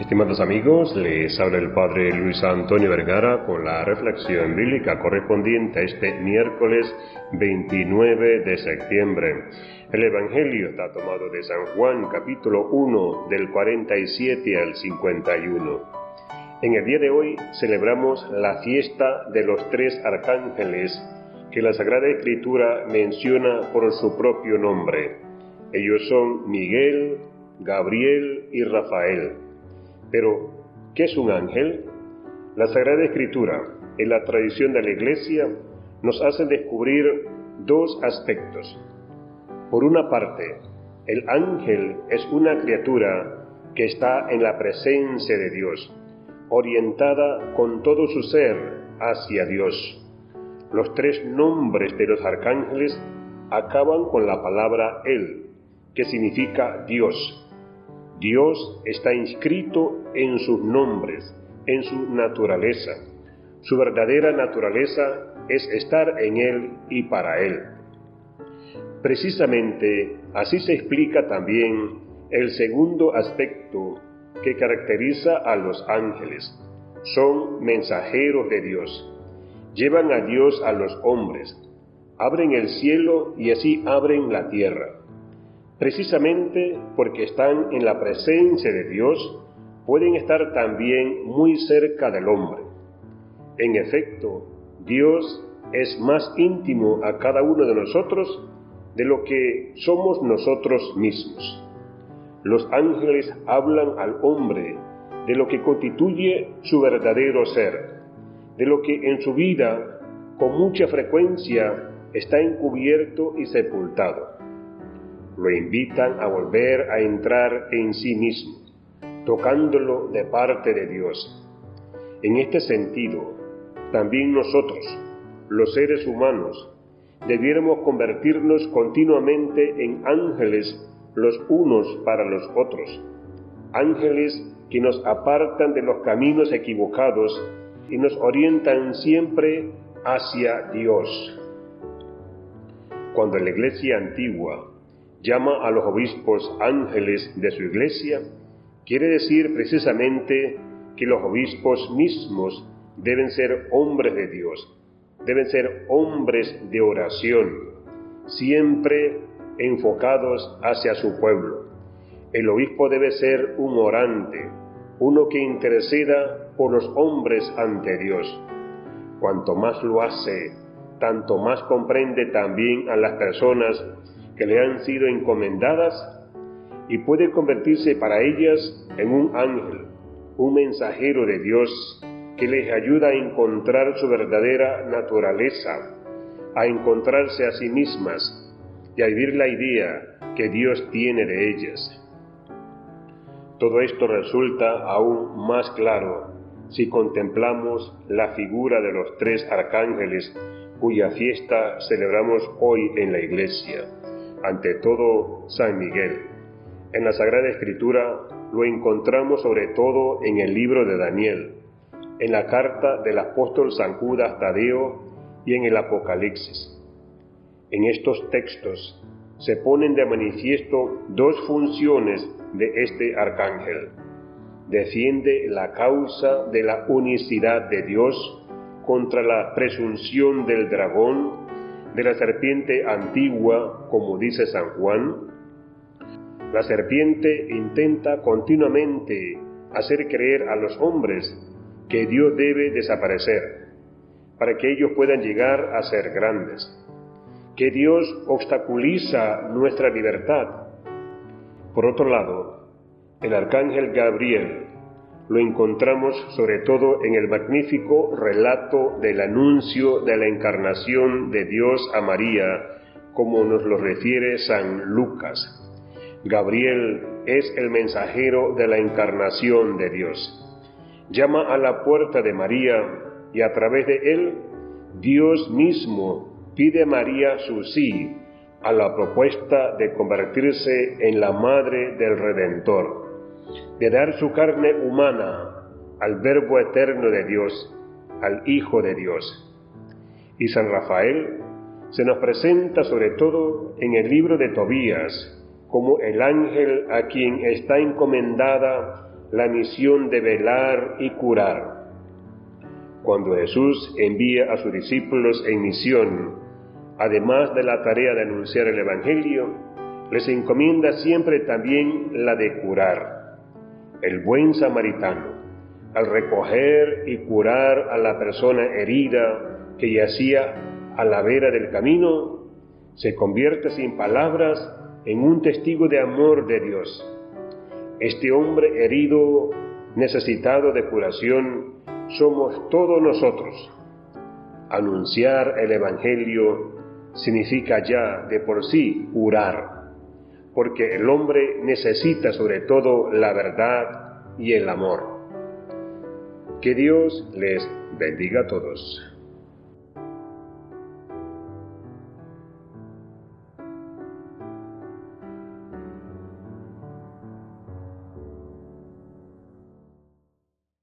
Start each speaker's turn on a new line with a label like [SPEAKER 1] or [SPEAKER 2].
[SPEAKER 1] Estimados amigos, les habla el Padre Luis Antonio Vergara con la reflexión bíblica correspondiente a este miércoles 29 de septiembre. El Evangelio está tomado de San Juan capítulo 1 del 47 al 51. En el día de hoy celebramos la fiesta de los tres arcángeles que la Sagrada Escritura menciona por su propio nombre. Ellos son Miguel, Gabriel y Rafael. Pero, ¿qué es un ángel? La Sagrada Escritura, en la tradición de la Iglesia, nos hace descubrir dos aspectos. Por una parte, el ángel es una criatura que está en la presencia de Dios, orientada con todo su ser hacia Dios. Los tres nombres de los arcángeles acaban con la palabra Él, que significa Dios. Dios está inscrito en sus nombres, en su naturaleza. Su verdadera naturaleza es estar en Él y para Él. Precisamente así se explica también el segundo aspecto que caracteriza a los ángeles. Son mensajeros de Dios. Llevan a Dios a los hombres. Abren el cielo y así abren la tierra. Precisamente porque están en la presencia de Dios, pueden estar también muy cerca del hombre. En efecto, Dios es más íntimo a cada uno de nosotros de lo que somos nosotros mismos. Los ángeles hablan al hombre de lo que constituye su verdadero ser, de lo que en su vida con mucha frecuencia está encubierto y sepultado. Lo invitan a volver a entrar en sí mismo tocándolo de parte de Dios. En este sentido, también nosotros, los seres humanos, debiéramos convertirnos continuamente en ángeles los unos para los otros, ángeles que nos apartan de los caminos equivocados y nos orientan siempre hacia Dios. Cuando la iglesia antigua llama a los obispos ángeles de su iglesia, quiere decir precisamente que los obispos mismos deben ser hombres de Dios, deben ser hombres de oración, siempre enfocados hacia su pueblo. El obispo debe ser un orante, uno que interceda por los hombres ante Dios. Cuanto más lo hace, tanto más comprende también a las personas que le han sido encomendadas y puede convertirse para ellas en un ángel, un mensajero de Dios que les ayuda a encontrar su verdadera naturaleza, a encontrarse a sí mismas y a vivir la idea que Dios tiene de ellas. Todo esto resulta aún más claro si contemplamos la figura de los tres arcángeles cuya fiesta celebramos hoy en la iglesia, ante todo San Miguel en la Sagrada Escritura lo encontramos sobre todo en el libro de Daniel, en la carta del apóstol San Judas Tadeo y en el Apocalipsis. En estos textos se ponen de manifiesto dos funciones de este arcángel. Defiende la causa de la unicidad de Dios contra la presunción del dragón, de la serpiente antigua, como dice San Juan, la serpiente intenta continuamente hacer creer a los hombres que Dios debe desaparecer para que ellos puedan llegar a ser grandes, que Dios obstaculiza nuestra libertad. Por otro lado, el arcángel Gabriel lo encontramos sobre todo en el magnífico relato del anuncio de la encarnación de Dios a María, como nos lo refiere San Lucas. Gabriel es el mensajero de la encarnación de Dios. Llama a la puerta de María y a través de él Dios mismo pide a María su sí a la propuesta de convertirse en la madre del Redentor, de dar su carne humana al Verbo eterno de Dios, al Hijo de Dios. Y San Rafael se nos presenta sobre todo en el libro de Tobías, como el ángel a quien está encomendada la misión de velar y curar. Cuando Jesús envía a sus discípulos en misión, además de la tarea de anunciar el Evangelio, les encomienda siempre también la de curar. El buen samaritano, al recoger y curar a la persona herida que yacía a la vera del camino, se convierte sin palabras en un testigo de amor de Dios. Este hombre herido, necesitado de curación, somos todos nosotros. Anunciar el Evangelio significa ya de por sí curar, porque el hombre necesita sobre todo la verdad y el amor. Que Dios les bendiga a todos.